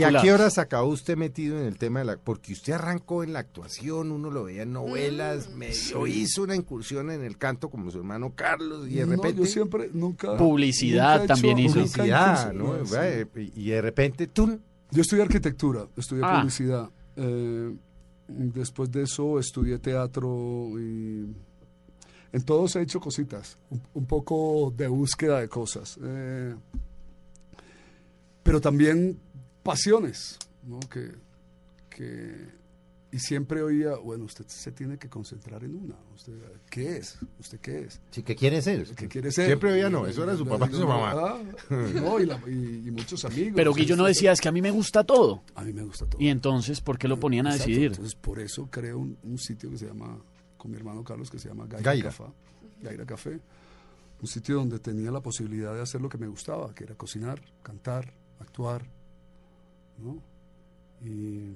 ¿Y a qué horas acabó usted metido en el tema de la...? Porque usted arrancó en la actuación, uno lo veía en novelas, Mm, medio hizo una incursión en el canto como su hermano Carlos y de No, repente... yo siempre, nunca... Publicidad nunca he hecho- también hizo. Publicidad, ¿no? sí. Y de repente, ¡tum! Yo estudié arquitectura, estudié Ah. publicidad. Eh, después de eso estudié teatro y en todos he hecho cositas, un, un poco de búsqueda de cosas. Eh, pero también pasiones, ¿no? Que, que- y siempre oía, bueno, usted se tiene que concentrar en una. Usted, ¿Qué es? ¿Usted qué es? Sí, ¿qué quiere ser? ¿Qué quiere ser? Siempre oía no, eso era su papá y su mamá. Ah, no, y, la- y- y muchos amigos. Pero Guillo no decía, es que a mí me gusta todo. A mí me gusta todo. Y entonces, ¿por qué lo ponían a Exacto, decidir? Entonces, por eso creo un, un sitio que se llama, con mi hermano Carlos, que se llama Gaira, Gaira. Café. Gaira Café. Un sitio donde tenía la posibilidad de hacer lo que me gustaba, que era cocinar, cantar, actuar, ¿no? Y,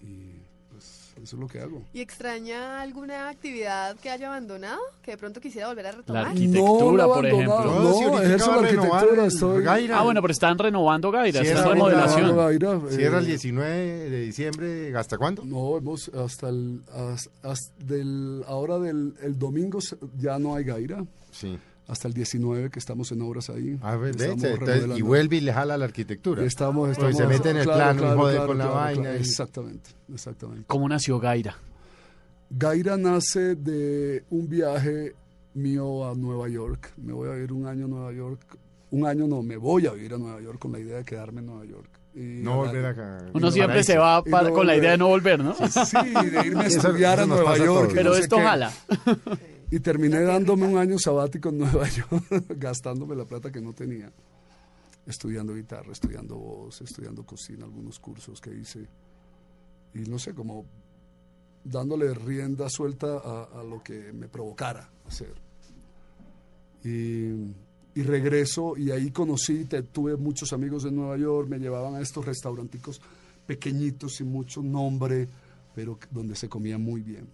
y pues eso es lo que hago. ¿Y extraña alguna actividad que haya abandonado? Que de pronto quisiera volver a La retomar. arquitectura, lo por ejemplo. No, si No, acaba la arquitectura, estoy... Gaira. Ah, bueno, pero están renovando Gaira, Sí, está en era remodelación. Gaira, Cierra el eh, 19 de diciembre, ¿hasta cuándo? No, hemos hasta el hasta, hasta del ahora del el domingo ya no hay Gaira, Sí. Hasta el 19 que estamos en obras ahí. A ver, ve, Estamos se- entonces, y vuelve y le jala la arquitectura. Estamos, Pues se mete en el plano y jode con la vaina y- Exactamente, exactamente. ¿Cómo nació Gaira? Gaira nace de un viaje mío a Nueva York. Me voy a vivir un año a Nueva York. Un año no, me voy a vivir a Nueva York con la idea de quedarme en Nueva York. Y No volver acá. Uno No, siempre paraíso. se va Y para- no con la idea de volver. no volver, ¿no? Sí, de irme a estudiar a Nueva York. Pero no esto jala. Y terminé dándome un año sabático en Nueva York, gastándome la plata que no tenía, estudiando guitarra, estudiando voz, estudiando cocina, algunos cursos que hice. Y no sé, como dándole rienda suelta a, a lo que me provocara hacer. Y, y regreso y ahí conocí, te- tuve muchos amigos en Nueva York, me llevaban a estos restauranticos pequeñitos sin mucho nombre, pero donde se comía muy bien.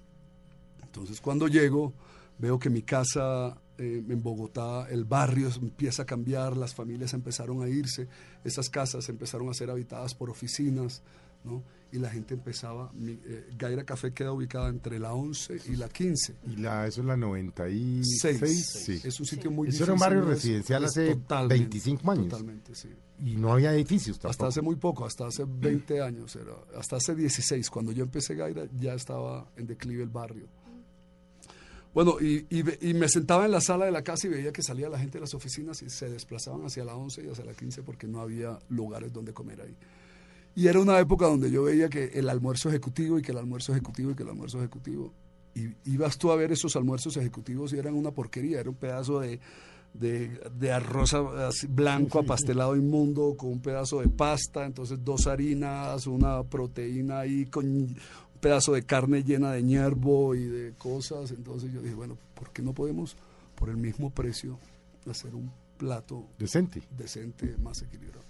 Entonces cuando llego, veo que mi casa eh, en Bogotá, el barrio empieza a cambiar, las familias empezaron a irse, esas casas empezaron a ser habitadas por oficinas, ¿no? Y la gente empezaba, mi, eh, Gaira Café queda ubicada entre la 11 y la 15. Y la, eso es la 96. Seis. Sí. Es un sitio muy Eso era un difícil, barrio residencial es hace totalmente, 25 años. Totalmente, sí. Y no había edificios tampoco. Hasta hace muy poco, hasta hace 20 años, era, hasta hace 16. Cuando yo empecé Gaira ya estaba en declive el barrio. Bueno, y, y me sentaba en la sala de la casa y veía que salía la gente de las oficinas y se desplazaban hacia la 11 y hacia la 15 porque no había lugares donde comer ahí. Y era una época donde yo veía que el almuerzo ejecutivo y que el almuerzo ejecutivo y que el almuerzo ejecutivo. Y ibas tú a ver esos almuerzos ejecutivos y eran una porquería, era un pedazo de, de, de arroz blanco apastelado inmundo con un pedazo de pasta, entonces dos harinas, una proteína ahí con pedazo de carne llena de ñerbo y de cosas. Entonces yo dije, bueno, ¿por qué no podemos por el mismo precio hacer un plato Decente. decente, más equilibrado.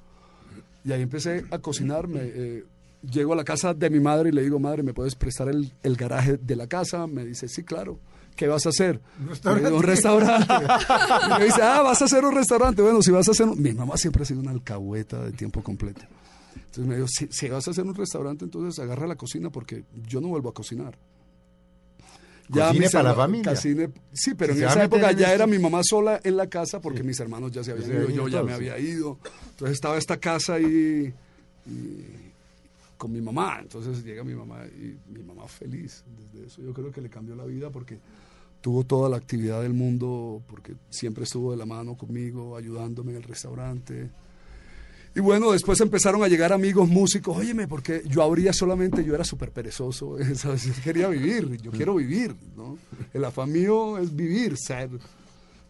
Y ahí empecé a cocinarme. eh, llego a la casa de mi madre y le digo, madre, ¿me puedes prestar el, el garaje de la casa? Me dice, sí, claro. ¿Qué vas a hacer? Le digo, un restaurante. y me dice, ah, vas a hacer un restaurante. Bueno, si vas a hacer... un-". Mi mamá siempre ha sido una alcahueta de tiempo completo. Entonces me dijo, si, si vas a hacer un restaurante, entonces agarra la cocina porque yo no vuelvo a cocinar. Cocine mis para la familia. cocine- sí, pero Si en esa época ya era mi mamá sola en la casa porque Sí. mis hermanos ya se habían ido, yo ya me había ido. Entonces estaba esta casa ahí y con mi mamá. Entonces llega mi mamá y mi mamá feliz. Desde eso yo creo que le cambió la vida porque tuvo toda la actividad del mundo, porque siempre estuvo de la mano conmigo, ayudándome en el restaurante. Y bueno, después empezaron a llegar amigos músicos, óyeme, porque yo abría solamente, yo era súper perezoso, ¿sabes? yo quería vivir, yo quiero vivir, ¿no? El afán mío es vivir, ser,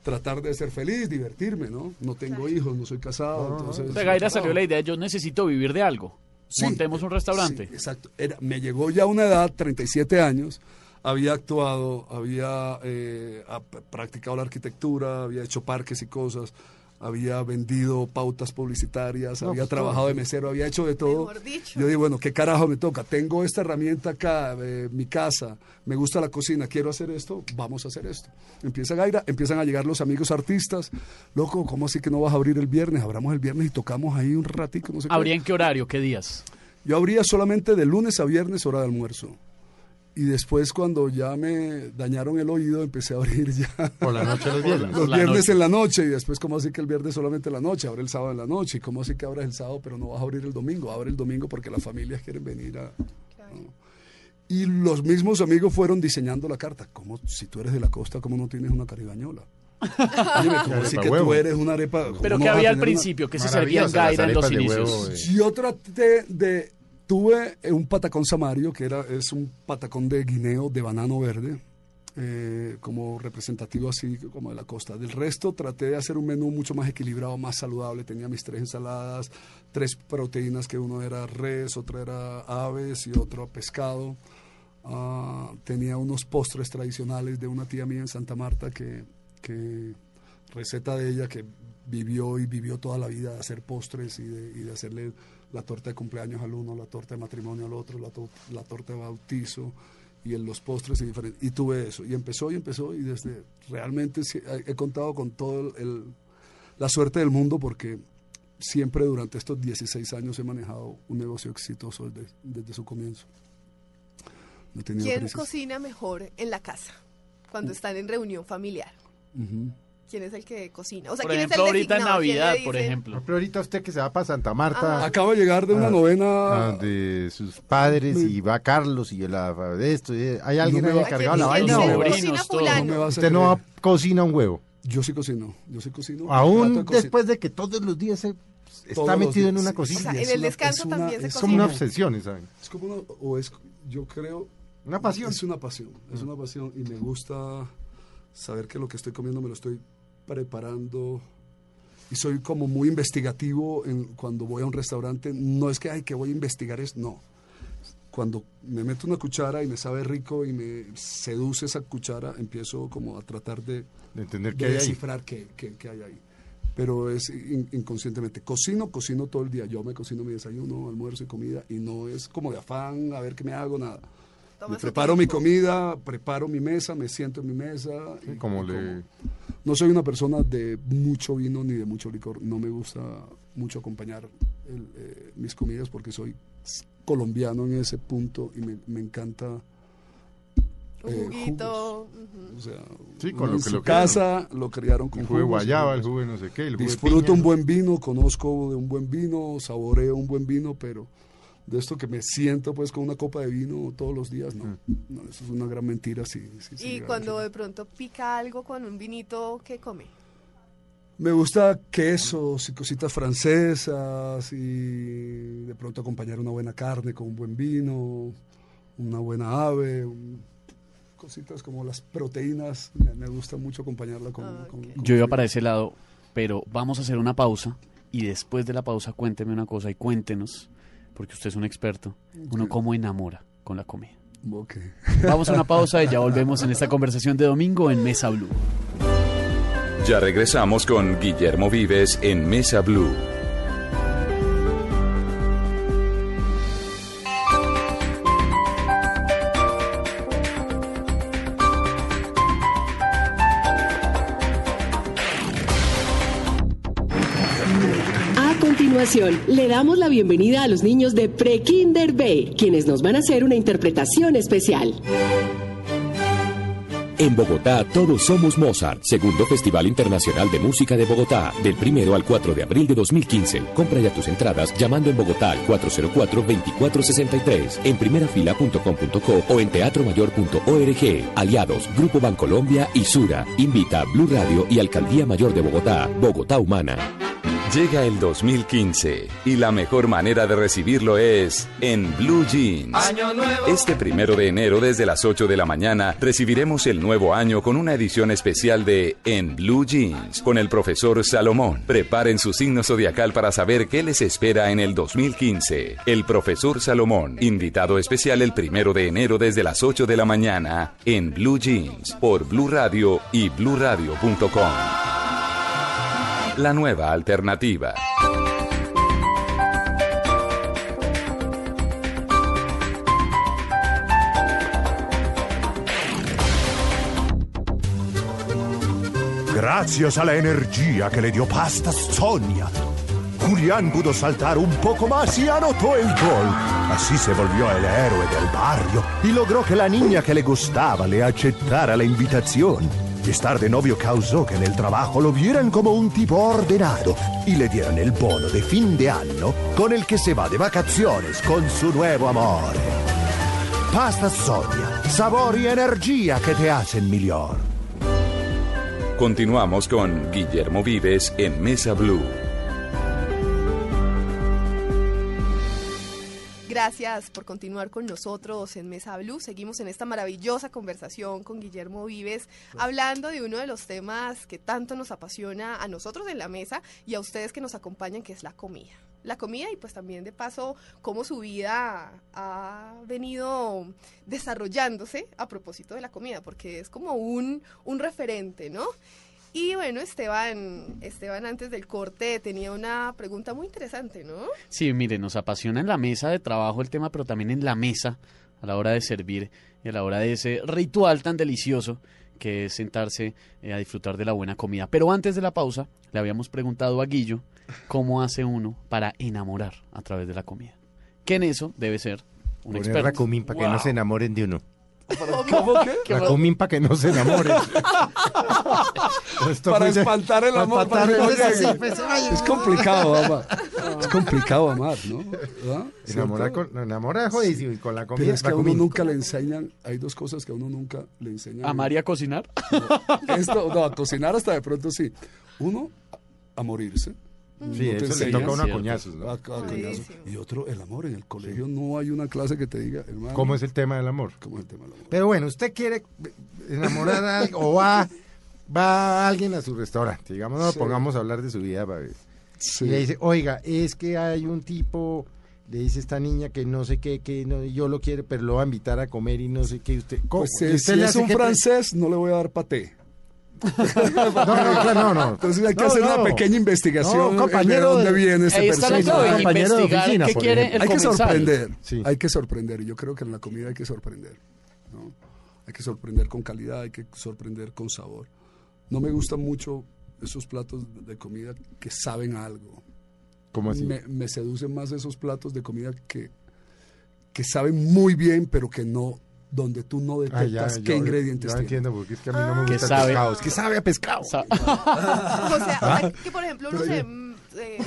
tratar de ser feliz, divertirme, ¿no? No tengo hijos, no soy casado, entonces... De Gaira salió la idea, yo necesito vivir de algo. Sí, Montemos un restaurante. sí, exacto. Era, me llegó ya una edad, 37 años, había actuado, había eh, practicado la arquitectura, había hecho parques y cosas, había vendido pautas publicitarias, No, había pues, trabajado todo. de mesero, había hecho de todo. Mejor dicho. Yo digo, bueno, ¿qué carajo me toca? Tengo esta herramienta acá, eh, mi casa, me gusta la cocina, quiero hacer esto, vamos a hacer esto. Empieza Gaira, empiezan a llegar los amigos artistas. Loco, ¿cómo así que no vas a abrir el viernes? Abramos el viernes y tocamos ahí un ratico, no sé qué. ¿Habría en qué horario? ¿Qué días? Yo abría solamente de lunes a viernes hora de almuerzo. Y después cuando ya me dañaron el oído empecé a abrir ya Por la noche los viernes. los la viernes noche. en la noche y después cómo así que el viernes solamente en la noche, abre el sábado en la noche y cómo así que abres el sábado pero no vas a abrir el domingo, abre el domingo porque las familias quieren venir a... ¿no? Y los mismos amigos fueron diseñando la carta. como Si tú eres de la costa, ¿cómo no tienes una caribañola? Dime, ¿cómo así Arepa que huevo. tú eres una arepa? ¿cómo ¿Pero a había al tener una- principio? ¿Qué se servía en Maravillosas las Gaira en los inicios? huevo, eh. Yo traté de... Tuve eh, un patacón samario, que era, es un patacón de guineo de banano verde, eh, como representativo así como de la costa. Del resto traté de hacer un menú mucho más equilibrado, más saludable. Tenía mis tres ensaladas, tres proteínas, que uno era res, otra era aves y otro pescado. Ah, tenía unos postres tradicionales de una tía mía en Santa Marta que, que receta de ella que vivió y vivió toda la vida de hacer postres y de, y de hacerle la torta de cumpleaños al uno, la torta de matrimonio al otro, la, to- la torta de bautizo y en los postres y diferentes. Y tuve eso. Y empezó y empezó y desde realmente he, contado con todo el, el- la suerte del mundo porque siempre durante estos 16 años he manejado un negocio exitoso desde, desde su comienzo. No ¿Quién crisis. cocina mejor en la casa cuando están en reunión familiar? Ujú. ¿Quién es el que cocina? O sea, Por ¿quién ejemplo, es el ahorita en Navidad, por ejemplo. Pero ahorita usted que se va para Santa Marta, Acabo de llegar de una Ah, novena. a de sus padres, y va Carlos y la, de esto. y- ¿Hay alguien me ahí encargado la ¿Quién vaina? cocina. No Usted no cocina un huevo. Yo sí cocino, yo sí cocino. Aún de después de que todos los días se está metido en una sí, cocina. O sea, en es el descanso es una- también se es Es como una cocina. obsesión, ¿saben? Es como una, o es, yo creo, Una pasión. es una pasión, es una pasión y me gusta saber que lo que estoy comiendo me lo estoy preparando y soy como muy investigativo en, cuando voy a un restaurante. No es que, ay, que voy a investigar es no. Cuando me meto una cuchara y me sabe rico y me seduce esa cuchara, empiezo como a tratar de, De entender de qué hay descifrar qué, qué- qué hay ahí. Pero es in- inconscientemente. Cocino, cocino todo el día. Yo me cocino mi desayuno, almuerzo y comida y no es como de afán a ver qué me hago, nada. Me preparo mi comida, preparo mi mesa, me siento en mi mesa. Sí, y- como y le... como. No soy una persona de mucho vino ni de mucho licor. No me gusta mucho acompañar el, eh, mis comidas porque soy colombiano en ese punto y me, me encanta Un eh, juguito. O sea, Sí, con uno lo en que su lo casa lo criaron con El jugo de guayaba, el jugo de no sé qué, el jugo de Disfruto piña. un buen vino, conozco de un buen vino, saboreo un buen vino, pero de esto que me siento pues con una copa de vino todos los días, no. No, eso es una gran mentira. Sí, Y cuando de pronto pica algo con un vinito, ¿qué come? Me gusta quesos y cositas francesas y de pronto acompañar una buena carne con un buen vino, una buena ave, un- cositas como las proteínas. Me, me gusta mucho acompañarla con... Ah, con- Yo iba para ese lado, pero vamos a hacer una pausa y después de la pausa cuénteme una cosa y cuéntenos, porque usted es un experto, uno cómo enamora con la comida. Ok. Vamos a una pausa y ya volvemos en esta conversación de domingo en Mesa Blue. Ya regresamos con Guillermo Vives en Mesa Blue. Le damos la bienvenida a los niños de Prekinder B, quienes nos van a hacer una interpretación especial. En Bogotá todos somos Mozart, segundo Festival Internacional de Música de Bogotá, del primero al 4 de abril de 2015. Compra ya tus entradas llamando en Bogotá al 404-2463, en primerafila.com.co o en teatromayor.org. Aliados, Grupo Bancolombia y Sura. Invita a Blue Radio y Alcaldía Mayor de Bogotá, Bogotá Humana. Llega el 2015 y la mejor manera de recibirlo es en Blue Jeans. Este primero de enero desde las 8 de la mañana recibiremos el nuevo año con una edición especial de En Blue Jeans con el profesor Salomón. Preparen su signo zodiacal para saber qué les espera en el 2015. El profesor Salomón, invitado especial el primero de enero desde las 8 de la mañana en Blue Jeans por Blue Radio y bluradio.com. la nueva alternativa. Gracias a la energía que le dio Pasta Sonia, Julián pudo saltar un poco más y anotó el gol. Así se volvió el héroe del barrio y logró que la niña que le gustaba le aceptara la invitación. Estar de novio causó que en el trabajo lo vieran como un tipo ordenado y le dieran el bono de fin de año con el que se va de vacaciones con su nuevo amor. Pasta Sonia, sabor y energía que te hacen mejor. Continuamos con Guillermo Vives en Mesa Blue. Gracias por continuar con nosotros en Mesa Blue. Seguimos en esta maravillosa conversación con Guillermo Vives, hablando de uno de los temas que tanto nos apasiona a nosotros en la mesa y a ustedes que nos acompañan, que es la comida. La comida y pues también de paso cómo su vida ha venido desarrollándose a propósito de la comida, porque es como un, un referente, ¿no? Y bueno, Esteban, Esteban antes del corte tenía una pregunta muy interesante, ¿no? Sí, mire, nos apasiona en la mesa de trabajo el tema, pero también en la mesa a la hora de servir y a la hora de ese ritual tan delicioso que es sentarse eh, a disfrutar de la buena comida. Pero antes de la pausa, le habíamos preguntado a Guillo cómo hace uno para enamorar a través de la comida. Que en eso debe ser un Poner experto. Racumín para que no se enamoren de uno. ¿Cómo que? Racumín para que no se enamoren. Esto Para fue- espantar el amor. para para que no espantar- llegue. sí, pues, ay, Es complicado, amar. Es complicado amar, ¿no? ¿Verdad? Enamora ¿Cierto? con, enamora jodidísimo y con la comida Pero es que a uno nunca le enseñan, hay dos cosas que a uno nunca le enseñan. ¿A María cocinar? Esto, no, a cocinar hasta de pronto sí. Uno, a morirse. Sí, No eso le toca a uno a coñazos, ¿no? A- a coñazos. Buenísimo. Y otro, el amor. En el colegio no hay una clase que te diga, hermano. ¿Cómo es el tema del amor? ¿Cómo es el tema del amor? Pero bueno, usted quiere enamorar a alguien o va, va alguien a su restaurante, digamos, no Sí. pongamos a hablar de su vida. Sí. Y le dice, oiga, es que hay un tipo, le dice esta niña que no sé qué, que no, yo lo quiero, pero lo va a invitar a comer y no sé qué. Usted, ¿cómo? Pues, ¿Y si, usted si le es un francés, no le voy a dar paté. No, no, claro, no, no. Entonces hay que No, hacer no. una pequeña investigación No, compañero de dónde de- viene ese personaje. compañero de oficina, qué por quiere ejemplo. el hay que sorprender, Sí. hay que sorprender. Y yo creo que en la comida hay que sorprender. ¿no? Hay que sorprender con calidad, hay que sorprender con sabor. No me gustan mucho esos platos de comida que saben a algo. ¿Cómo así? Me, me seducen más esos platos de comida que, que saben muy bien, pero que no, donde tú no Ah, ya, detectas yo- qué ingredientes yo entiendo, porque es que a mí no me Que gusta sabe- pescado. Es que sabe a pescado. Sa- O sea, hay que por ejemplo uno se mm, eh,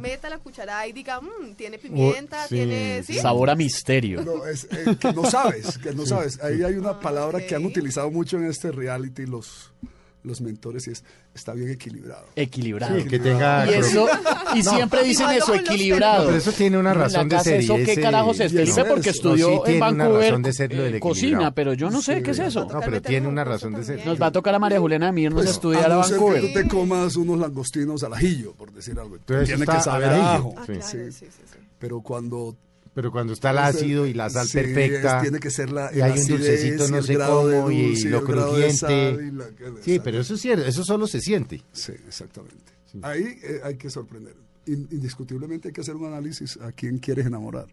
meta la cucharada y diga, "Mm, tiene pimienta, sí, tiene... ¿sí? Sabor a misterio. No, es, eh, que no sabes, que no sabes. Ahí hay una palabra que han utilizado mucho en este reality los, los mentores y es, está bien equilibrado. Equilibrado. Sí, que tenga... Y eso, y siempre dicen eso, equilibrado. No, pero eso tiene una razón de ser. y ¿Eso qué ese- carajos es? Felipe porque estudió No, sí, en Vancouver razón de ser lo del eh, equilibrado. cocina, pero yo no sé Sí. qué es eso. No, pero tiene un una razón de ser. Nos va a tocar a María Juliana a mí irnos a estudiar a, a no ser Vancouver. que tú te comas unos langostinos al ajillo, por decir algo. Entonces Tiene que saber a ajo. Ah, claro, Sí. sí, sí, sí. Pero cuando Pero cuando está el ácido y la sal Sí, perfecta. es- tiene que ser la y hay un dulcecito no sé cómo y dulce lo crujiente. sal y la- Sí, pero eso es cierto, eso solo se siente. Sí, exactamente. Ahí eh, hay que sorprender. In- indiscutiblemente hay que hacer un análisis a quién quieres enamorar.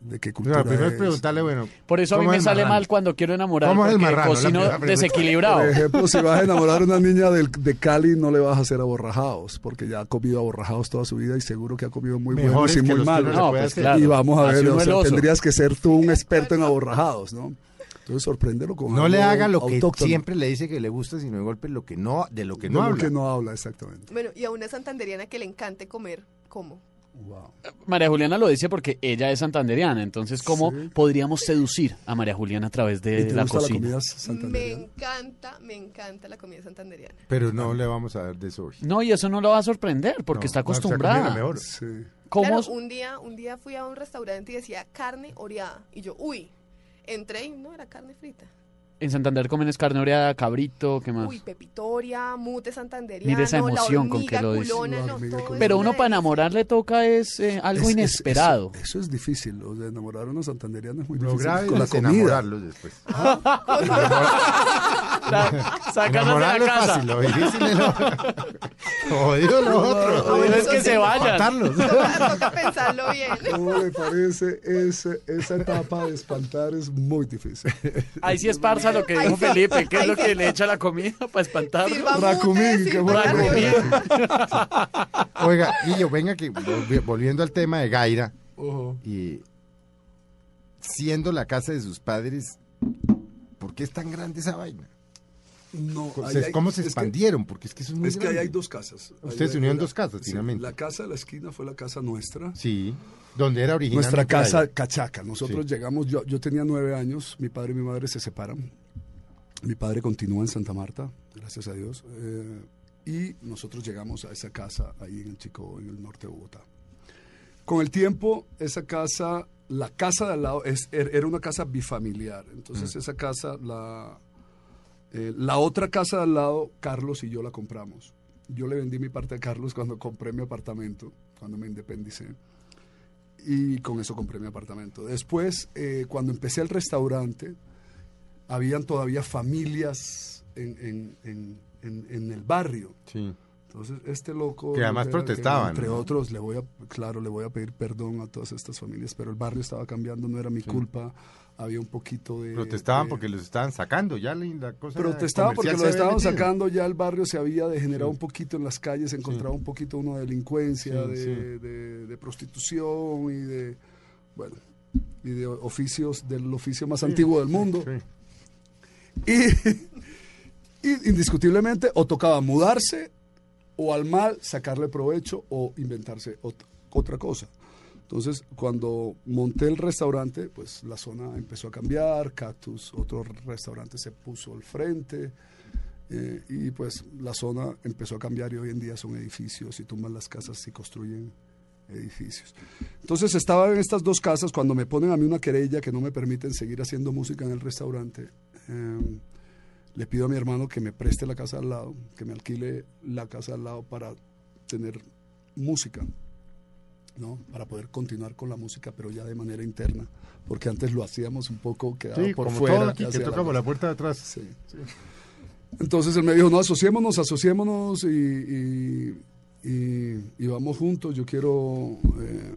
De qué cultura No, primero es preguntarle, bueno. Por eso a mí ¿cómo me sale marrano? mal cuando quiero enamorar ¿Cómo es el marrano? Cocino pregunta. desequilibrado. Por ejemplo, si vas a enamorar a una niña de, Cali, no le vas a hacer aborrajados, porque ya ha comido aborrajados toda su vida y seguro que ha comido muy Mejores buenos y que muy los que malos. No, pues claro. y vamos a Así ver, o sea, tendrías que ser tú un experto en aborrajados, ¿no? Entonces sorpréndelo con No le haga lo que autóctono. siempre le dice que le gusta, sino de golpe lo que no, de lo que De no lo habla. que no habla, exactamente. Bueno, y a una santanderiana que le encante comer, ¿cómo? Wow. María Juliana lo dice porque ella es santanderiana, entonces ¿cómo Sí. podríamos seducir a María Juliana a través ¿Y de te la gusta la cocina? comida Me santanderiana? encanta, me encanta la comida santanderiana. Pero no le vamos a dar de eso hoy. No, y eso no lo va a sorprender porque No, está acostumbrada. mejor. Sí. ¿Cómo? Claro, un día, un día fui a un restaurante y decía carne oreada. Y yo, uy, entré y no, era carne frita. En Santander comen es carne oreada, cabrito, ¿qué más? Uy, pepitoria, mute santanderiano, Mire esa la emoción con que lo dice. culona, no, Pero uno para enamorar le toca es eh, algo Es- es- inesperado. Eso, eso es difícil, o sea, enamorar a una santanderiana es muy Lo difícil. grave con la comida. enamorarlos después. Sacarlos de la es casa. fácil, lo difícil es lo... Jodido lo otro. Bueno es que se vayan. Matarlos. Toca, pensarlo bien. ¿Cómo me parece? Ese- esa etapa de espantar es muy difícil. Ahí sí es parsa lo que dijo. Felipe, que es lo que le echa la comida para espantarlo. Sirva Racumín, qué bueno. Oiga, Guillo, venga que volvi- volviendo al tema de Gaira, y siendo la casa de sus padres, ¿por qué es tan grande esa vaina? No, ¿Cómo se, hay- cómo se es que- expandieron? Porque es que eso es muy Es que ahí hay dos casas. Ustedes se unieron dos casas, sí, finalmente. la casa de la esquina fue la casa nuestra. Sí, donde era original. Nuestra casa cachaca. Nosotros llegamos, yo, yo tenía nueve años, mi padre y mi madre se separan. Mi padre continúa en Santa Marta, gracias a Dios. eh, y nosotros llegamos a esa casa ahí en el Chico, en el norte de Bogotá. Con el tiempo, esa casa, la casa de al lado, es, er- era una casa bifamiliar. Entonces, esa casa, la, eh, la otra casa de al lado, Carlos y yo la compramos. Yo le vendí mi parte a Carlos cuando compré mi apartamento, cuando me independicé. Y con eso compré mi apartamento. Después, eh, cuando empecé el restaurante, habían todavía familias en, en- en- en- el barrio. Sí. Entonces, este loco... Que además que- protestaban, Entre ¿no? otros, le voy a, claro, le voy a pedir perdón a todas estas familias, pero el barrio estaba cambiando, no era mi culpa. Había un poquito de... Protestaban de- porque los estaban sacando, ya la, la cosa Protestaban porque comercial lo se había estaban metido. sacando, ya el barrio se había degenerado un poquito en las calles, se encontraba un poquito uno de delincuencia, Sí, de, sí. de- de prostitución y de, bueno, y de oficios, del oficio más antiguo del mundo. Sí. Y, y indiscutiblemente o tocaba mudarse o al mal sacarle provecho o inventarse ot- otra cosa. Entonces, cuando monté el restaurante, pues la zona empezó a cambiar, Cactus, otro restaurante se puso al frente, eh, y pues la zona empezó a cambiar y hoy en día son edificios y tumban las casas y construyen edificios. Entonces estaba en estas dos casas cuando me ponen a mí una querella que no me permiten seguir haciendo música en el restaurante. eh, le pido a mi hermano que me preste la casa al lado, que me alquile la casa al lado para tener música, ¿no? Para poder continuar con la música, pero ya de manera interna, porque antes lo hacíamos un poco quedado Sí, por como fuera. todo aquí, que la tocamos la puerta de atrás. Sí. Entonces él me dijo, no, asociémonos, asociémonos y, y, y- y vamos juntos. Yo quiero eh,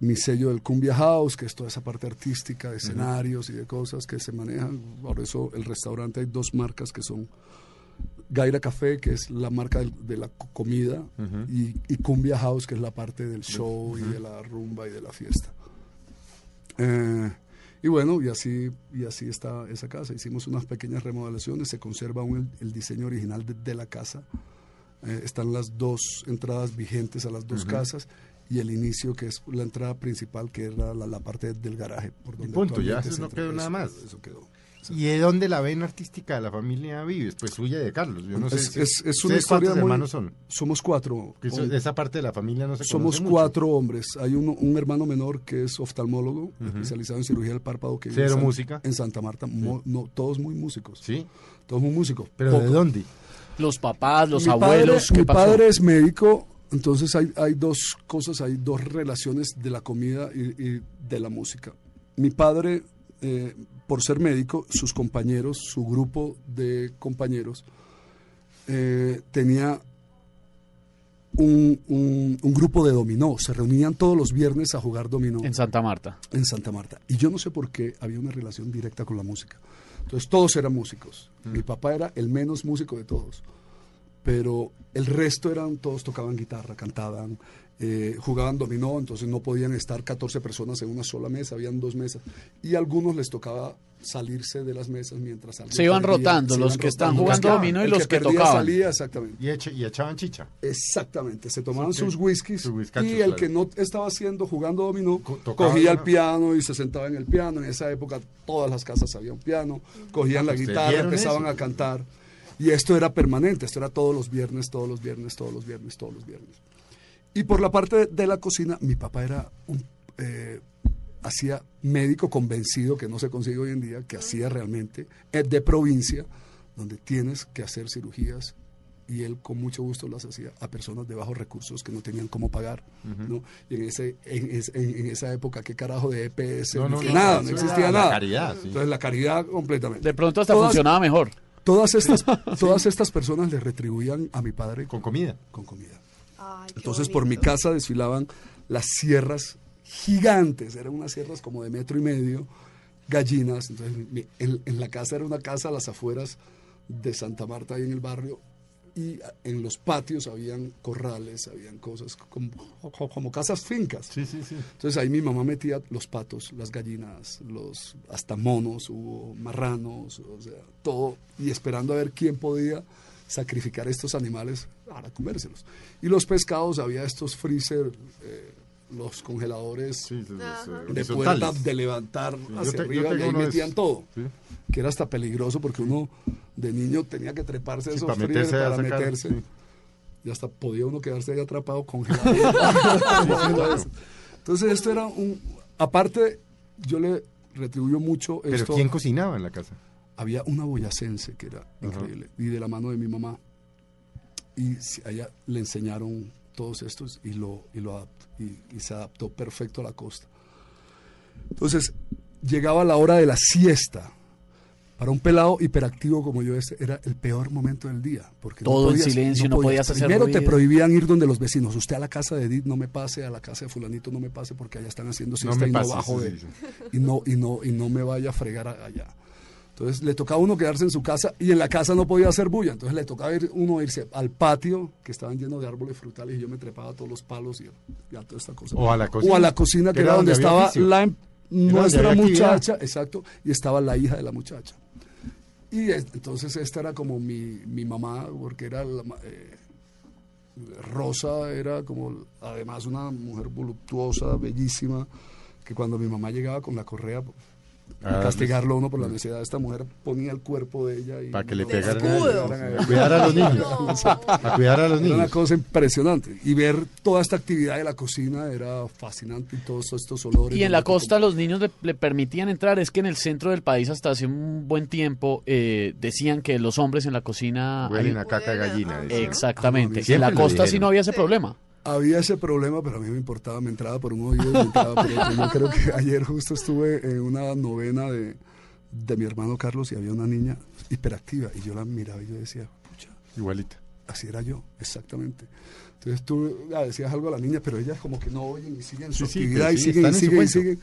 mi sello del Cumbia House, que es toda esa parte artística de escenarios y de cosas que se manejan. Por eso el restaurante hay dos marcas que son Gaira Café, que es la marca de, la co- comida, y, y Cumbia House, que es la parte del show y de la rumba y de la fiesta. Eh, y bueno, y así, y así está esa casa. Hicimos unas pequeñas remodelaciones, se conserva aún el, el diseño original de, de la casa. Eh, están las dos entradas vigentes a las dos casas y el inicio, que es la entrada principal, que era la, la parte del garaje. Por donde punto, ya, eso no quedó nada más. Eso quedó. ¿Y de dónde la ven artística de la familia Vives? Pues suya y de Carlos. Yo no sé. Es- si- es- es una ¿ustedes historia ¿Cuántos muy- hermanos son? Somos cuatro. Eso- esa parte de la familia no se Somos conoce mucho. cuatro hombres. Hay uno- un hermano menor que es oftalmólogo, especializado en cirugía del párpado. Que Cero en San- música. En Santa Marta. Mo- no, todos muy músicos. Sí. Todos muy músicos. ¿Pero Poco. de dónde? Los papás, los mi abuelos, Padre, ¿qué mi pasó? padre es médico, entonces hay, hay dos cosas, hay dos relaciones de la comida y, y de la música. Mi padre, eh, por ser médico, sus compañeros, su grupo de compañeros, eh, tenía un, un- un grupo de dominó. Se reunían todos los viernes a jugar dominó En Santa Marta. en Santa Marta. Y yo no sé por qué había una relación directa con la música. Entonces todos eran músicos. Mi papá era el menos músico de todos. Pero el resto eran, todos tocaban guitarra, cantaban, eh, jugaban dominó, entonces no podían estar 14 personas en una sola mesa, habían dos mesas. Y a algunos les tocaba salirse de las mesas mientras alguien Se iban perdía, rotando, se los iban que están rotando. jugando El dominó y los que perdía tocaban. salía, exactamente. Y, eche- y echaban chicha. Exactamente, se tomaban Sí, sus whiskies y el claro. que no estaba haciendo jugando dominó Co- tocaba cogía el piano y se sentaba en el piano. En esa época todas las casas había un piano, cogían la ¿Ustedes guitarra, vieron empezaban eso? a cantar y esto era permanente, esto era todos los viernes, todos los viernes, todos los viernes, todos los viernes. Y por la parte de, la cocina, mi papá era un eh, hacía médico convencido que no se consigue hoy en día, que hacía realmente eh, de provincia, donde tienes que hacer cirugías y él con mucho gusto las hacía a personas de bajos recursos que no tenían cómo pagar, ¿no? Y en ese en, en- en esa época qué carajo de EPS, No, no, que no, nada, no existía la nada. caridad, sí. Entonces la caridad completamente. De pronto hasta Todas- funcionaba mejor. Todas estas, todas estas personas le retribuían a mi padre Con comida. con comida. Ay, Entonces por mi casa desfilaban las sierras gigantes, eran unas sierras como de metro y medio, gallinas. Entonces mi- en, en la casa era una casa a las afueras de Santa Marta, ahí en el barrio, y en los patios habían corrales, habían cosas como, como- como casas fincas. Sí, sí, sí. Entonces ahí mi mamá metía los patos, las gallinas, los hasta monos, hubo marranos, o sea, todo, y esperando a ver quién podía sacrificar estos animales para comérselos. Y los pescados, había estos freezer, eh, los congeladores Sí, sí, Ajá. sí, de puerta de levantar hacia te- arriba, y ahí metían esos. todo, Sí. que era hasta peligroso porque uno de niño tenía que treparse esos para freezer meterse para sacar, meterse. sí. Y hasta podía uno quedarse ahí atrapado congelado. Entonces esto era un... Aparte, yo le retribuyo mucho Pero esto. ¿quién cocinaba en la casa? Había una boyacense que era increíble, y de la mano de mi mamá. Y a ella le enseñaron todos estos y, lo, y, lo adapt- y, y se adaptó perfecto a la costa. Entonces, llegaba la hora de la siesta. Para un pelado hiperactivo como yo, ese era el peor momento del día. Porque Todo en silencio, no podías hacer Primero te prohibían ir donde los vecinos. Usted a la casa de Edith no me pase, a la casa de fulanito no me pase porque allá están haciendo No siesta me y no pases, bajo de... sí, Y, no, y, no, y no me vaya a fregar allá. Entonces le tocaba a uno quedarse en su casa y en la casa no podía hacer bulla. Entonces le tocaba ir, uno irse al patio que estaban llenos de árboles frutales y yo me trepaba a todos los palos y ya toda esta cosa. O a la cocina. O a la cocina que, era donde estaba la nuestra actividad. muchacha, exacto, y estaba la hija de la muchacha. Y es- entonces esta era como mi, mi mamá, porque era la eh, Rosa, era como además una mujer voluptuosa, bellísima, que cuando mi mamá llegaba con la correa, Ah, castigarlo a uno por la necesidad de esta mujer, ponía el cuerpo de ella y Para que le pegaran a, escudo. a cuidar a los niños. A cuidar a los Era una niños. cosa impresionante. Y ver toda esta actividad de la cocina era fascinante y todos estos olores. Y en la costa los niños le, le permitían entrar. Es que en el centro del país hasta hace un buen tiempo eh, decían que los hombres en la cocina... Huelen a caca de gallina. decían. Exactamente. Ah, en la costa sí no había ese problema. Había ese problema, pero a mí me importaba, me entraba por un oído y me entraba por otro. Yo creo que ayer justo estuve en una novena de, de mi hermano Carlos y había una niña hiperactiva y yo la miraba y yo decía, pucha, Igualita. así era yo, exactamente. Entonces tú ah, decías algo a la niña, pero ellas como que no oyen y siguen su Sí, actividad y sí, siguen y siguen y siguen.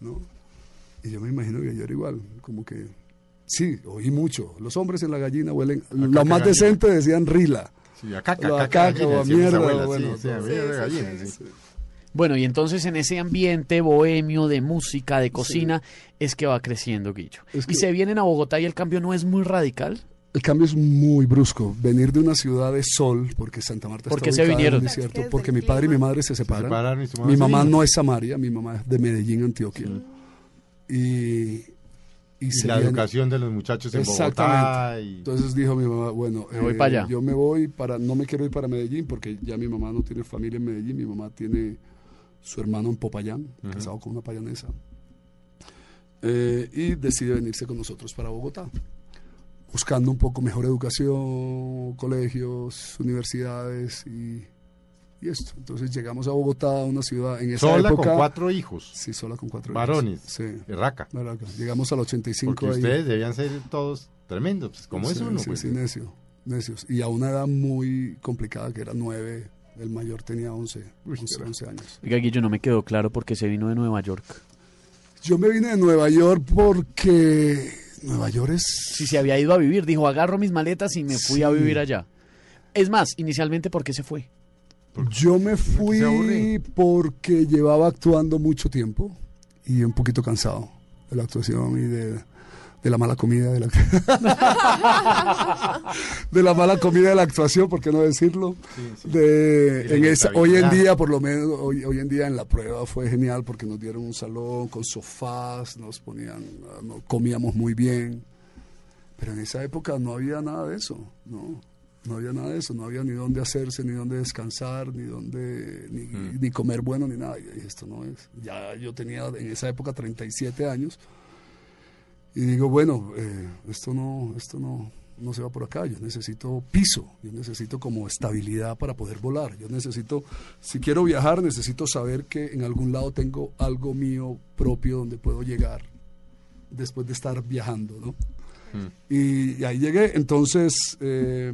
¿no? Y yo me imagino que yo era igual, como que sí, oí mucho. Los hombres en la gallina huelen, lo caca más gallina. decente decían rila. Sí, a caca, a caca, caca, gallina, o a decían mis mierda, abuelas, bueno, sí, gallina, y entonces en ese ambiente bohemio de música, de cocina, es que va creciendo Guillo. Es Y se vienen a Bogotá y el cambio no es muy radical. El cambio es muy brusco. Venir de una ciudad de sol, porque Santa Marta ¿Por está se en vinieron? desierto, es porque mi padre y mi madre se separan. separaron y su mamá mi se mamá no es Samaria, mi mamá es de Medellín, Antioquia. Y, y, Y se la viene- educación de los muchachos en Bogotá. Exactamente. Y... Entonces dijo mi mamá, bueno, Me voy eh, pa' allá. yo me voy para, no me quiero ir para Medellín porque ya mi mamá no tiene familia en Medellín, mi mamá tiene su hermano en Popayán, casado con una payanesa. Eh, y decide venirse con nosotros para Bogotá, buscando un poco mejor educación, colegios, universidades y, y esto. Entonces llegamos a Bogotá, una ciudad en esa Sola época... con cuatro hijos. Sí, sola con cuatro hijos. Varones. Sí. Raca. Llegamos al 85 Porque ahí. ustedes debían ser todos tremendos. pues, como es Sí, uno, sí, pues. sí, necio, necios. Y a una edad muy complicada, que era nueve, el mayor tenía 11, Uy, 11, carajo. 11 años. Oiga, Guillo, no me quedó claro por qué se vino de Nueva York. Yo me vine de Nueva York porque Nueva York es... Si se había ido a vivir, dijo, agarro mis maletas y me fui a vivir allá. Es más, inicialmente, ¿por qué se fue? Yo me fui porque llevaba actuando mucho tiempo y un poquito cansado de la actuación y de, de la mala comida de la de la mala comida de la actuación, ¿por qué no decirlo? De, en esa, hoy en día, por lo menos, hoy, hoy en día en la prueba fue genial porque nos dieron un salón con sofás, nos ponían, ah, no, comíamos muy bien, pero en esa época no había nada de eso, ¿no? No había nada de eso, no había ni dónde hacerse, ni dónde descansar, ni dónde, ni, Mm. ni comer bueno, ni nada. Y dije, esto no es. Ya yo tenía en esa época 37 años y digo, bueno, eh, esto no, esto no, no se va por acá. Yo necesito piso, yo necesito como estabilidad para poder volar. Yo necesito, si quiero viajar, necesito saber que en algún lado tengo algo mío propio donde puedo llegar después de estar viajando, ¿no? Y, y ahí llegué, entonces eh,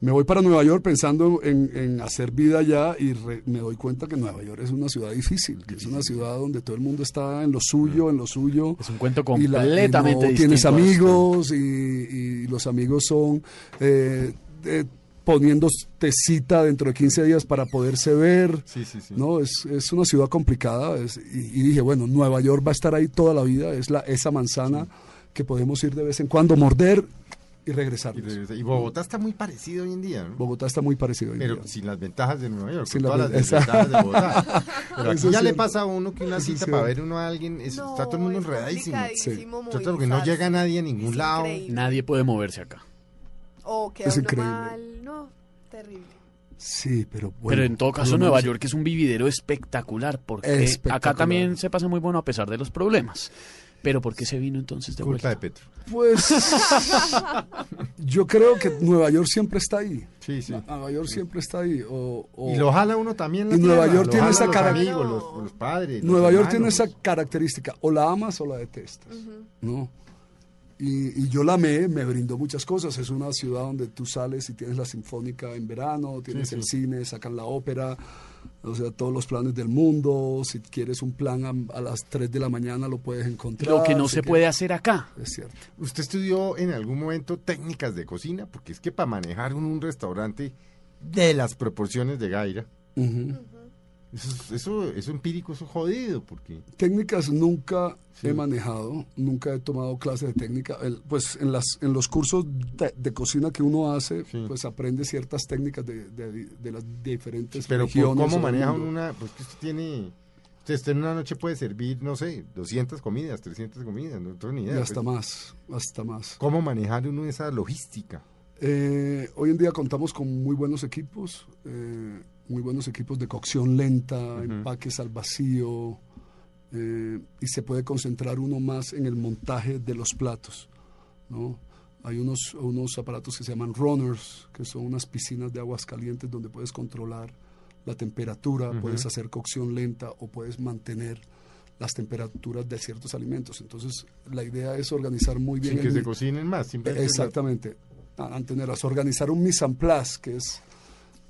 me voy para Nueva York pensando en, en hacer vida allá y re- me doy cuenta que Nueva York es una ciudad difícil, que es una ciudad donde todo el mundo está en lo suyo, en lo suyo. Es un cuento y la- y completamente no tienes amigos y, y los amigos son eh, eh, poniéndote cita dentro de 15 días para poderse ver. Sí, sí, sí. No, es, es una ciudad complicada es- y, y dije, bueno, Nueva York va a estar ahí toda la vida, es la, esa manzana que podemos ir de vez en cuando, morder y regresar. Y, regresa. Y Bogotá está muy parecido hoy en día, ¿no? Bogotá está muy parecido. hoy en Pero día. sin las ventajas de Nueva York, Sin con todas las ven- desventajas de Bogotá. Pero aquí Eso es ya le pasa a uno que una cita para ver uno a alguien, es- No, está todo el mundo enredadísimo. porque no llega nadie a ningún Es lado. increíble. Nadie puede moverse acá. O queda Es uno increíble. mal. No, terrible. Sí, pero bueno. Pero en todo caso Nueva York es un vividero espectacular porque acá también se pasa muy bueno a pesar de los problemas. Pero ¿por qué se vino entonces de Culpa vuelta? de Petro. Pues yo creo que Nueva York siempre está ahí. Sí, sí. Nueva York siempre está ahí. O, o- Y lo jala uno también. la Y Nueva York lo tiene esa los cara- amigos, los, los padres. los Nueva York tiene esa característica, o la amas o la detestas, ¿no? Y, y yo la amé, me brindó muchas cosas. Es una ciudad donde tú sales y tienes la sinfónica en verano, tienes Sí, el sí. cine, sacan la ópera, o sea, todos los planes del mundo. Si quieres un plan a, a las 3 de la mañana lo puedes encontrar. Lo que no se puede hacer acá. Es cierto. ¿Usted estudió en algún momento técnicas de cocina? Porque es que para manejar un, un restaurante de las proporciones de Gaira, Ujú. Eso, es- eso, eso empírico, eso es jodido, porque... Técnicas nunca Sí. he manejado, nunca he tomado clases de técnica. El- pues en, las, en los cursos de, de cocina que uno hace, Sí. pues aprende ciertas técnicas de, de- de las diferentes Pero regiones. ¿cómo maneja una...? Pues que usted tiene... Usted, usted en una noche puede servir, no sé, 200 comidas, 300 comidas, no tengo ni idea. Y hasta pues. más, hasta más. ¿Cómo manejar uno esa logística? Eh, hoy en día contamos con muy buenos equipos, eh, muy buenos equipos de cocción lenta, empaques al vacío, eh, y se puede concentrar uno más en el montaje de los platos. ¿no? Hay unos, unos aparatos que se llaman runners, que son unas piscinas de aguas calientes donde puedes controlar la temperatura, puedes hacer cocción lenta o puedes mantener las temperaturas de ciertos alimentos. Entonces, la idea es organizar muy bien Sin que el se cocinen más, simplemente... Exactamente. A- Anteneras, organizar un mise en place, que es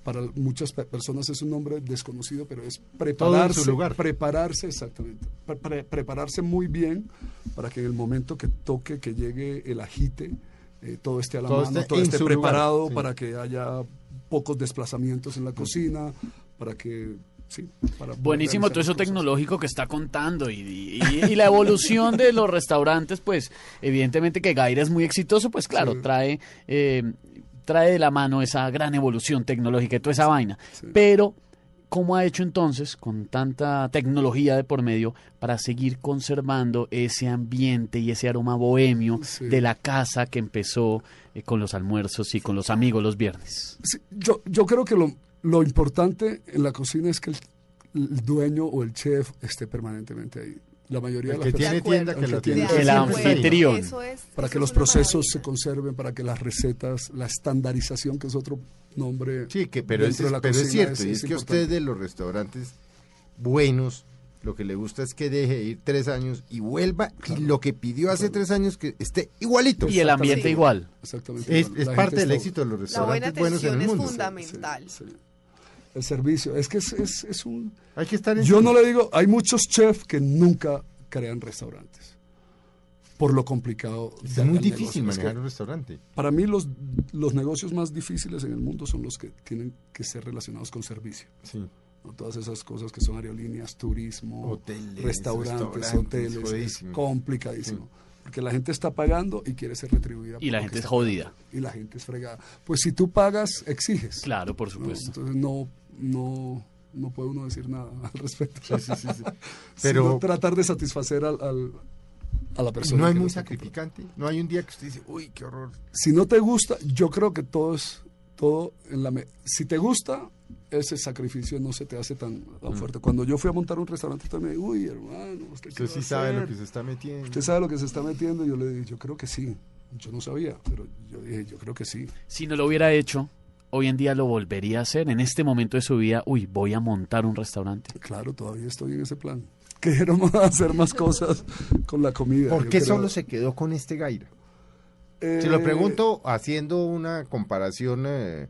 para muchas pe- personas es un nombre desconocido, pero es prepararse, su lugar. prepararse exactamente, pre- pre- prepararse muy bien para que en el momento que toque, que llegue el agite, eh, todo esté a la Todo mano, esté todo en esté su lugar, preparado sí. para que haya pocos desplazamientos en la cocina, para que sí, para Buenísimo todo eso cosas. tecnológico que está contando y, y- y la evolución de los restaurantes, pues evidentemente que Gaira es muy exitoso, pues claro, Sí. trae, eh, trae de la mano esa gran evolución tecnológica y toda esa vaina. Sí. Pero, ¿cómo ha hecho entonces con tanta tecnología de por medio para seguir conservando ese ambiente y ese aroma bohemio Sí. de la casa que empezó eh, con los almuerzos y con los amigos los viernes? Yo, yo creo que lo, lo importante en la cocina es que el, el dueño o el chef esté permanentemente ahí. La mayoría El de las que tiene personas- tienda, que que tiene tienda El anfitrión. Eso es, para eso que es los procesos maravilla. se conserven, para que las recetas, la estandarización, que es otro nombre. Sí, que, pero, es, dentro de la pero es cierto, y es, que a importante. usted de los restaurantes buenos, lo que le gusta es que deje de ir tres años y vuelva, y lo que pidió hace tres años que esté igualito. Y el ambiente Sí. igual. Exactamente. Es, igual. es parte del éxito de los La buena restaurantes buenos en atención el es mundo. fundamental. Sí, sí. El servicio, es que es, es, es un... Hay que estar en Yo no le digo, hay muchos chefs que nunca crean restaurantes, por lo complicado. Es muy negocio. difícil Es que manejar un restaurante. Para mí los, los negocios más difíciles en el mundo son los que tienen que ser relacionados con servicio. Sí. ¿no? Todas esas cosas que son aerolíneas, turismo, Hoteles, restaurantes, restaurantes, hoteles, complicadísimo. Porque la gente está pagando y quiere ser retribuida. Y la gente es jodida. pagando. Y la gente es fregada. Pues si tú pagas, exiges. Claro, por ¿no? supuesto. Entonces no, no, no puede uno decir nada al respecto. Sí, sí, sí, sí. Pero tratar de satisfacer al, al- a la persona. no lo muy comprando. sacrificante. No hay un día que usted dice, uy, qué horror. Si no te gusta, yo creo que todo es todo en la me- si te gusta ese sacrificio no se te hace tan, tan Mm. fuerte. Cuando yo fui a montar un restaurante también, uy, hermano, usted, Usted sí sabe lo que se está metiendo. Usted sabe lo que se está metiendo. Yo le dije, yo creo que sí. Yo no sabía, pero yo dije, yo creo que sí. Si no lo hubiera hecho, hoy en día lo volvería a hacer. En este momento de su vida, uy, voy a montar un restaurante. Claro, todavía estoy en ese plan. Quiero hacer más cosas con la comida. ¿Por qué creo- solo se quedó con este Gaira? Se lo Eh, pregunto haciendo una comparación, eh,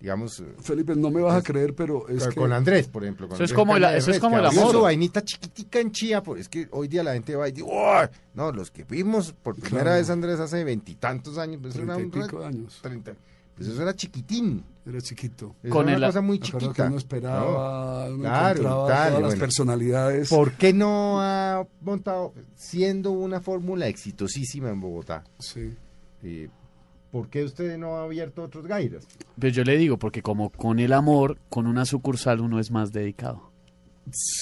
digamos, eh, Felipe, no me vas a creer, pero es que... con Andrés, por ejemplo. con Eso es Andrés como el- Carne de eso es como el amor. su vainita chiquitica en Chía, porque es que hoy día la gente va y dice, "Uy". no, los que vimos por primera Claro. vez Andrés hace veintitantos años, pues era Treinta y un años. 30, pues eso era chiquitín. Era chiquito. Eso Con era el- una cosa muy chiquita. que uno esperaba, uno Claro, encontraba tal, todas las personalidades. ¿Por qué no ha montado, siendo una fórmula exitosísima en Bogotá? Sí. eh, ¿Por qué usted no ha abierto otros gairas? Pues yo le digo, porque como con el amor, con una sucursal uno es más dedicado.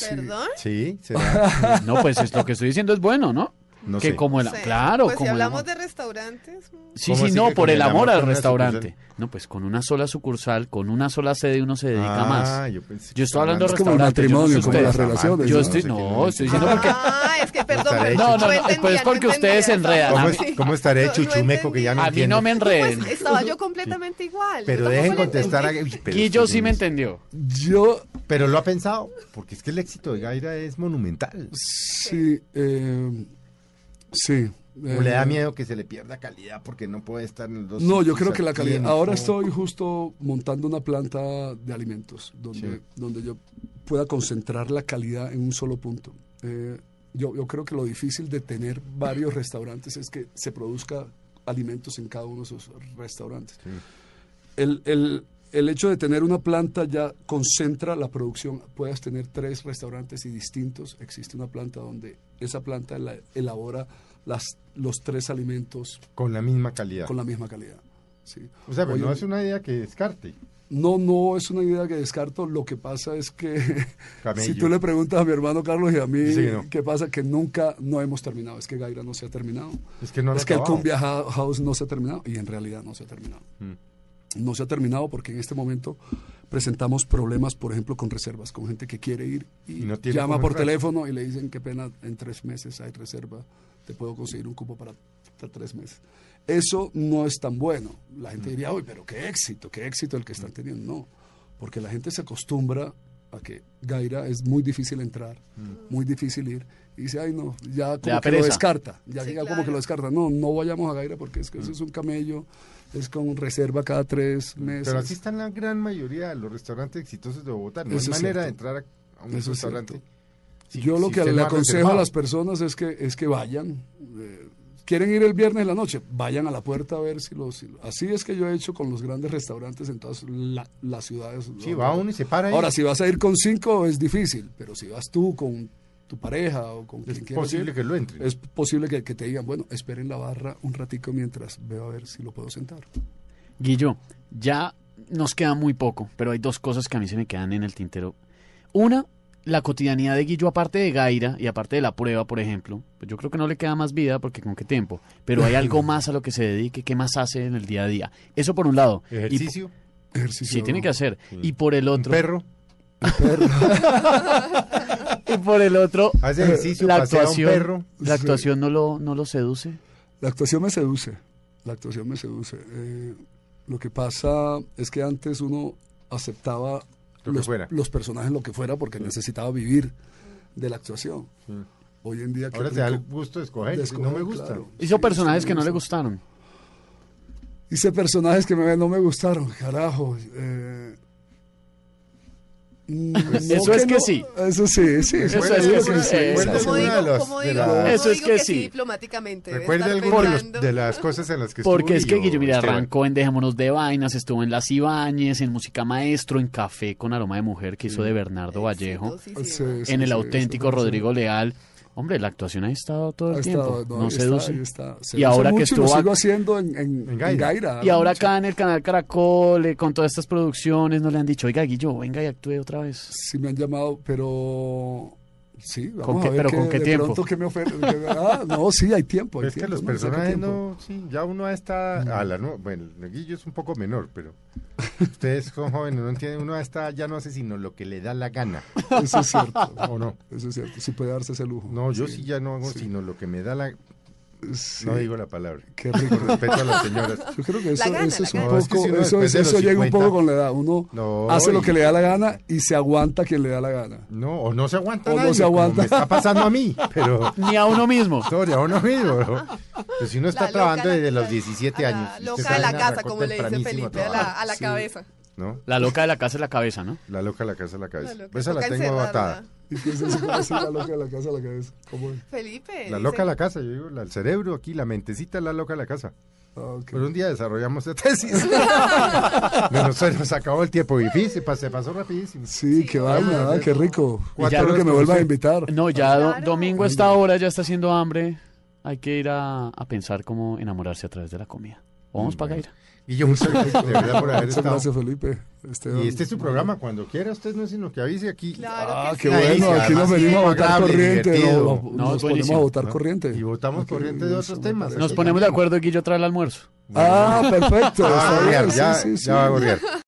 ¿Perdón? Sí, será. No, pues es lo que estoy diciendo es bueno, ¿no? No que sé. como el Sí. claro, Pues si como el hablamos de restaurantes. Sí, ¿Cómo sí, no, por el amor amor al restaurante. sucursal? No, pues con una sola sucursal, con una sola sede uno se dedica Ah, más. yo pensé Yo estoy hablando de Es como el restaurantes, yo no sé matrimonio, como las ustedes. relaciones. Yo ¿no? estoy, no, estoy diciendo porque... Ah, es que perdón, hecho. No, no, no, pues es porque ustedes se enredan. ¿Cómo, cómo estaré No, no chuchumeco que ya no A mí no me enreden. Pues estaba yo completamente igual. Pero dejen contestar a... pero Guillo sí me entendió. Yo, Pero lo ha pensado, porque es que el éxito de Gaira es monumental. sí, eh, sí. ¿O le da eh, miedo que se le pierda calidad porque no puede estar en los dos No, yo creo que la calidad. Ahora estoy justo montando una planta de alimentos donde, Sí. donde yo pueda concentrar la calidad en un solo punto. Eh, yo, yo creo que lo difícil de tener varios restaurantes es que se produzca alimentos en cada uno de esos restaurantes. Sí. El, el- el hecho de tener una planta ya concentra la producción. Puedas tener tres restaurantes y distintos. Existe una planta donde esa planta la- elabora las, los tres alimentos Con la misma calidad. con la misma calidad. Sí. O sea, pero Hoy no es una idea que descarte. no, no es una idea que descarto. Lo que pasa es que si tú le preguntas a mi hermano Carlos y a mí no. qué pasa, que nunca no hemos terminado. Es que Gaira no se ha terminado. Es que no es que el. Cumbia House no se ha terminado y en realidad no se ha terminado. Mm. No se ha terminado porque en este momento presentamos problemas, por ejemplo, con reservas, con gente que quiere ir y, Y no tiene llama por teléfono y le dicen qué pena, en tres meses hay reserva, te puedo conseguir un cupo para hasta tres meses. Eso no es tan bueno. La Mm. gente diría, uy, pero qué éxito, qué éxito el que están teniendo. No, porque la gente se acostumbra a que Gaira es muy difícil entrar, Mm. muy difícil ir, y dice, ay, no, ya como que lo descarta, ya, Sí, ya como claro. que lo descarta. No, no vayamos a Gaira porque es que eso es un camello, es con reserva cada tres meses. Pero así están la gran mayoría de los restaurantes exitosos de Bogotá. No Eso hay manera de entrar a, un Eso restaurante. si- Yo lo si que le aconsejo a las personas es que es que vayan. eh, quieren ir el viernes en la noche, vayan a la puerta a ver si los, si lo- Así es que yo he hecho con los grandes restaurantes en todas la- las ciudades. Sí, va uno y se para ahí. Ahora, si vas a ir con cinco es difícil, pero si vas tú con tu pareja o con es quien quieras posible ir, que lo entre. es posible que, que te digan, bueno, esperen la barra un ratico mientras veo a ver si lo puedo sentar. Guillo, ya nos queda muy poco, pero hay dos cosas que a mí se me quedan en el tintero. Una, la cotidianidad de Guillo, aparte de Gaira y aparte de la prueba, por ejemplo, pues yo creo que no le queda más vida porque con qué tiempo, pero hay algo más a lo que se dedique, qué más hace en el día a día. Eso por un lado. Y- Ejercicio, Ejercicio. sí, tiene que hacer. Y por el un otro, perro, y por el otro, hace ejercicio, la pasea a un actuación, perro. la actuación no lo, no lo seduce. La actuación me seduce. La actuación me seduce. Eh, lo que pasa es que antes uno aceptaba Lo que los, fuera. los personajes lo que fuera porque necesitaba vivir de la actuación. Sí. Hoy en día... qué Ahora te da el rico gusto de escoger. de no me gusta. claro. Hizo Sí, personajes sí que no le gusta. gustaron. Hice personajes que me, no me gustaron, carajo. eh, mm, Eso es que no- sí. Eso sí, sí. Eso es que sí, Eso Como digo, como digo, es que que, sí. sí diplomáticamente. Recuerde algo de, las cosas en las que Porque es que Esteban. arrancó en Dejémonos de Vainas, estuvo en Las Ibáñez, en Música Maestro, en Café con Aroma de Mujer, que hizo de Bernardo Vallejo, Exitosísimo. Sí, sí, en El sí, Auténtico Rodrigo Leal. Hombre, la actuación ha estado todo el Ha tiempo, estado, no, ahí seduce. está, ahí está. Se Y ahora que y lo estuvo sigo ac- haciendo en, en, En en Gaira. Gaira. Y ahora mucho. acá en el canal Caracol, eh, con todas estas producciones, no le han dicho, oiga, Guillo, venga y actúe otra vez. Sí me han llamado, pero... Sí, vamos ¿Con a qué- ver pero qué- con qué de tiempo? pronto qué me ofrecen. Ah, no, sí, hay tiempo. Hay es que los ¿no? Personajes no, sí, ya uno está a la no, bueno, el Guillo es un poco menor, pero ustedes son jóvenes, no entienden, uno está ya no hace sino lo que le da la gana, Eso es cierto. ¿o no? Eso es cierto. Sí puede darse ese lujo. No, yo sí, ya no hago sí. sino lo que me da la Sí. No digo la palabra. Qué rico. Por respeto a las señoras. Yo creo que eso, gana, eso es un gana. No, es que poco, si uno eso, llega un 50, poco con la edad. Uno No, hace lo y- que le da la gana y se aguanta a quien le da la gana. No, o no se aguanta O no se como aguanta. me está pasando a mí, pero... Ni a uno mismo. Historia, uno mismo. ¿no? Pues si uno está La loca, trabajando la- desde los la- 17 a años. Loca de la a casa, como le dice Felipe, a la, a la Sí. cabeza. ¿No? La loca de la casa es la cabeza, ¿no? La loca de la casa de la cabeza. La Esa la tengo encerrarla. atada. ¿Y qué es eso? ¿Cómo así la loca de la casa a la cabeza? ¿Cómo es? Felipe. La dice- loca de la casa, yo digo, la- el cerebro aquí, la mentecita es la loca de la casa. Ah, ok. Pero un día desarrollamos esta tesis. Bueno, se nos acabó el tiempo difícil, se pasó rapidísimo. Sí, qué vaina, ah, qué rico. Quiero que me horas vuelva a invitar. No, ya Claro. domingo a esta hora ya está haciendo hambre. Hay que ir a, a pensar cómo enamorarse a través de la comida. Vamos para Bueno. Gaira. Y gracias de verdad por haber Muchas estado. gracias, Felipe. Esteban. Y este es su programa, cuando quiera usted no es sino que avise aquí. Claro Ah, que qué sí. Bueno, aquí nos venimos a votar corriente. divertido. No, nos ponemos a buenísimo. votar ¿no? corriente. Y votamos corriente de otros temas. Nos ponemos de acuerdo, Guillo trae el almuerzo. Ah, perfecto. Ya va a está gorrear, bien, ya, sí, sí, ya va a sí. gorrear.